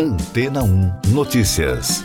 Antena 1 Notícias.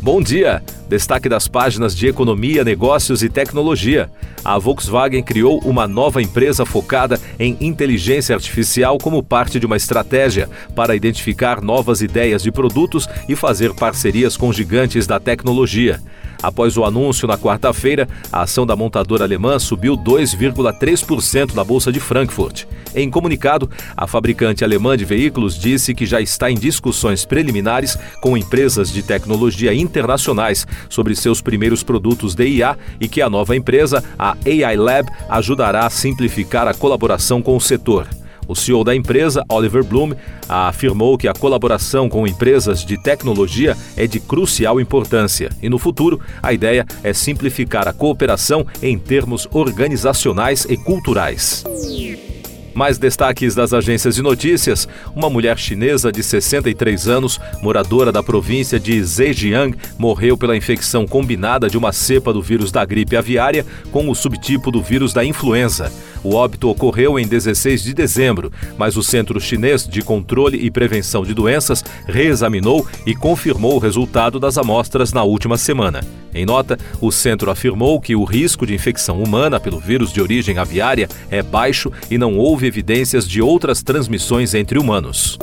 Bom dia! Destaque das páginas de Economia, Negócios e Tecnologia. A Volkswagen criou uma nova empresa focada em inteligência artificial como parte de uma estratégia para identificar novas ideias de produtos e fazer parcerias com gigantes da tecnologia. Após o anúncio na quarta-feira, a ação da montadora alemã subiu 2,3% na Bolsa de Frankfurt. Em comunicado, a fabricante alemã de veículos disse que já está em discussões preliminares com empresas de tecnologia internacionais sobre seus primeiros produtos de IA e que a nova empresa, a AI Lab, ajudará a simplificar a colaboração com o setor. O CEO da empresa, Oliver Bloom, afirmou que a colaboração com empresas de tecnologia é de crucial importância e, no futuro, a ideia é simplificar a cooperação em termos organizacionais e culturais. Mais destaques das agências de notícias: uma mulher chinesa de 63 anos, moradora da província de Zhejiang, morreu pela infecção combinada de uma cepa do vírus da gripe aviária com o subtipo do vírus da influenza. O óbito ocorreu em 16 de dezembro, mas o Centro Chinês de Controle e Prevenção de Doenças reexaminou e confirmou o resultado das amostras na última semana. Em nota, o centro afirmou que o risco de infecção humana pelo vírus de origem aviária é baixo e não houve evidências de outras transmissões entre humanos.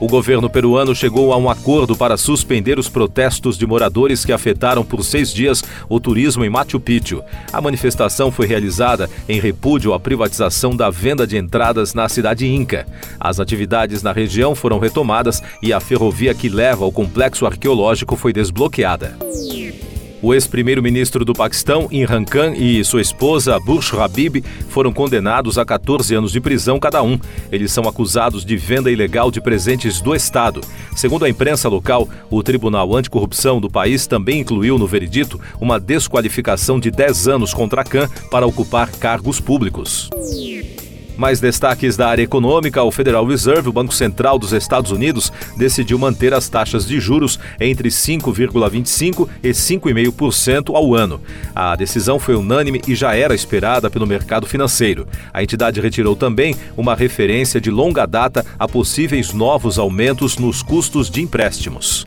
O governo peruano chegou a um acordo para suspender os protestos de moradores que afetaram por seis dias o turismo em Machu Picchu. A manifestação foi realizada em repúdio à privatização da venda de entradas na cidade Inca. As atividades na região foram retomadas e a ferrovia que leva ao complexo arqueológico foi desbloqueada. O ex-primeiro-ministro do Paquistão, Imran Khan, e sua esposa, Bush Habib, foram condenados a 14 anos de prisão cada um. Eles são acusados de venda ilegal de presentes do Estado. Segundo a imprensa local, o Tribunal Anticorrupção do país também incluiu no veredito uma desqualificação de 10 anos contra Khan para ocupar cargos públicos. Mais destaques da área econômica, o Federal Reserve, o Banco Central dos Estados Unidos, decidiu manter as taxas de juros entre 5,25% e 5,5% ao ano. A decisão foi unânime e já era esperada pelo mercado financeiro. A entidade retirou também uma referência de longa data a possíveis novos aumentos nos custos de empréstimos.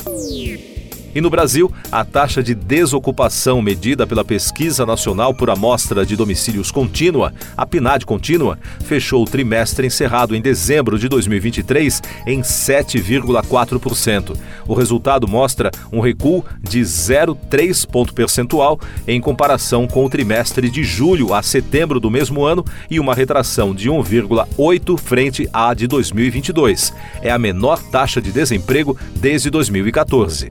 E no Brasil, a taxa de desocupação medida pela Pesquisa Nacional por Amostra de Domicílios Contínua, a PNAD Contínua, fechou o trimestre encerrado em dezembro de 2023 em 7,4%. O resultado mostra um recuo de 0,3 ponto percentual em comparação com o trimestre de julho a setembro do mesmo ano e uma retração de 1,8 frente à de 2022. É a menor taxa de desemprego desde 2014.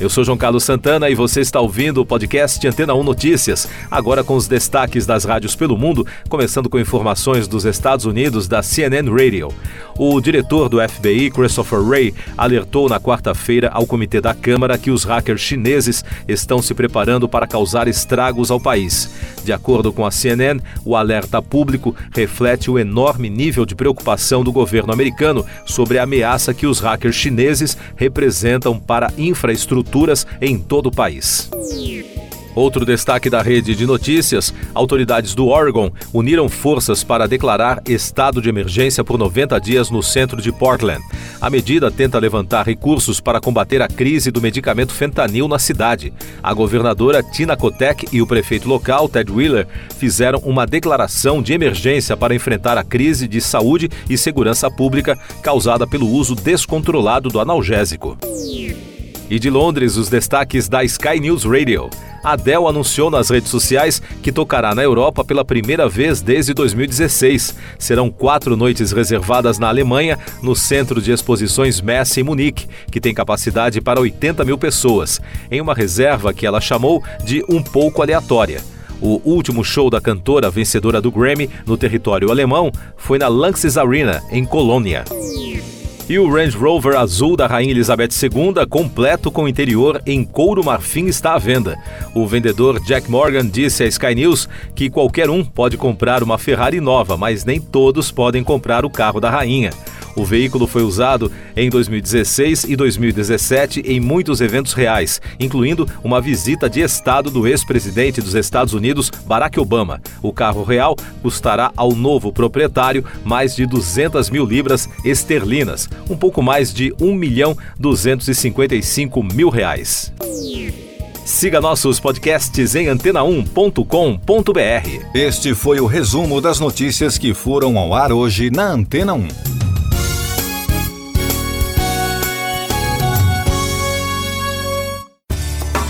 Eu sou João Carlos Santana e você está ouvindo o podcast Antena 1 Notícias, agora com os destaques das rádios pelo mundo, começando com informações dos Estados Unidos da CNN Radio. O diretor do FBI, Christopher Wray, alertou na quarta-feira ao Comitê da Câmara que os hackers chineses estão se preparando para causar estragos ao país. De acordo com a CNN, o alerta público reflete o enorme nível de preocupação do governo americano sobre a ameaça que os hackers chineses representam para a infraestrutura estruturas em todo o país. Outro destaque da rede de notícias: autoridades do Oregon uniram forças para declarar estado de emergência por 90 dias no centro de Portland. A medida tenta levantar recursos para combater a crise do medicamento fentanil na cidade. A governadora Tina Kotek e o prefeito local, Ted Wheeler, fizeram uma declaração de emergência para enfrentar a crise de saúde e segurança pública causada pelo uso descontrolado do analgésico. E de Londres, os destaques da Sky News Radio. Adele anunciou nas redes sociais que tocará na Europa pela primeira vez desde 2016. Serão quatro noites reservadas na Alemanha, no Centro de Exposições Messe em Munique, que tem capacidade para 80 mil pessoas, em uma reserva que ela chamou de um pouco aleatória. O último show da cantora vencedora do Grammy no território alemão foi na Lanxess Arena, em Colônia. E o Range Rover azul da Rainha Elizabeth II, completo com interior em couro marfim, está à venda. O vendedor Jack Morgan disse à Sky News que qualquer um pode comprar uma Ferrari nova, mas nem todos podem comprar o carro da rainha. O veículo foi usado em 2016 e 2017 em muitos eventos reais, incluindo uma visita de Estado do ex-presidente dos Estados Unidos, Barack Obama. O carro real custará ao novo proprietário mais de 200 mil libras esterlinas, um pouco mais de 1 milhão 255 mil reais. Siga nossos podcasts em antena1.com.br. Este foi o resumo das notícias que foram ao ar hoje na Antena 1.